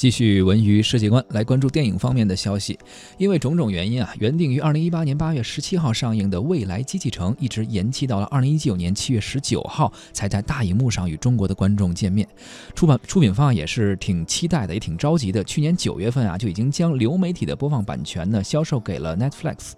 继续文娱世界观来关注电影方面的消息，因为种种原因啊，原定于二零一八年八月十七号上映的《未来机器城》一直延期到了二零一九年七月十九号才在大荧幕上与中国的观众见面。出版出品方也是挺期待的，也挺着急的。去年九月份啊，就已经将流媒体的播放版权呢销售给了 Netflix，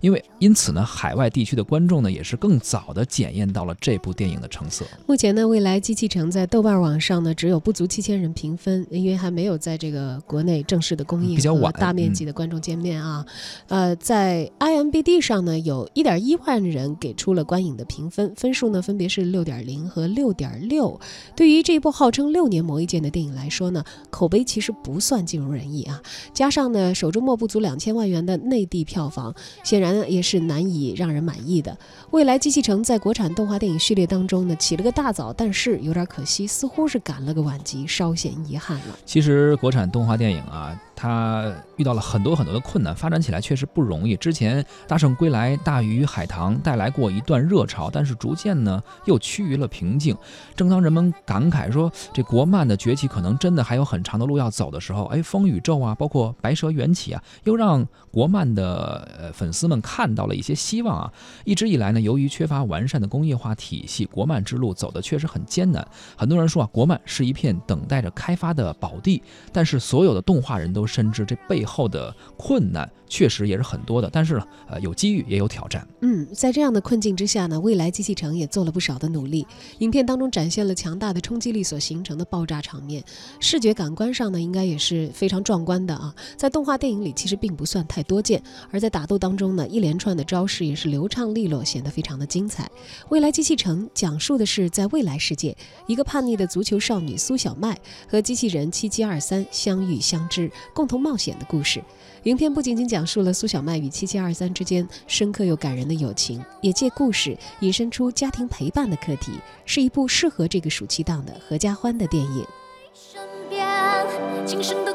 因为因此呢，海外地区的观众呢也是更早的检验到了这部电影的成色。目前呢，《未来机器城》在豆瓣网上呢只有不足七千人评分，因为还没有。在这个国内正式的公映和大面积的观众见面啊，呃，在 IMBD 上呢，有一点一万人给出了观影的评分，分数呢分别是六点零和六点六。对于这部号称六年磨一剑的电影来说呢，口碑其实不算尽如人意啊。加上呢，首周末不足两千万元的内地票房，显然也是难以让人满意的。未来机器城在国产动画电影序列当中呢，起了个大早，但是有点可惜，似乎是赶了个晚集，稍显遗憾了。其实。国产动画电影啊。他遇到了很多很多的困难，发展起来确实不容易。之前《大圣归来》《大鱼海棠》带来过一段热潮，但是逐渐呢又趋于了平静。正当人们感慨说这国漫的崛起可能真的还有很长的路要走的时候，哎，风宇宙啊，包括白蛇缘起啊，又让国漫的呃粉丝们看到了一些希望啊。一直以来呢，由于缺乏完善的工业化体系，国漫之路走的确实很艰难。很多人说啊，国漫是一片等待着开发的宝地，但是所有的动画人都是。甚至这背后的困难确实也是很多的，但是呢，呃，有机遇也有挑战。嗯，在这样的困境之下呢，未来机器城也做了不少的努力。影片当中展现了强大的冲击力所形成的爆炸场面，视觉感官上呢，应该也是非常壮观的啊。在动画电影里其实并不算太多见，而在打斗当中呢，一连串的招式也是流畅利落，显得非常的精彩。未来机器城讲述的是在未来世界，一个叛逆的足球少女苏小麦和机器人七七二三相遇相知。共共同冒险的故事，影片不仅仅讲述了苏小麦与七七二三之间深刻又感人的友情，也借故事引申出家庭陪伴的课题，是一部适合这个暑期档的合家欢的电影。身边，今生的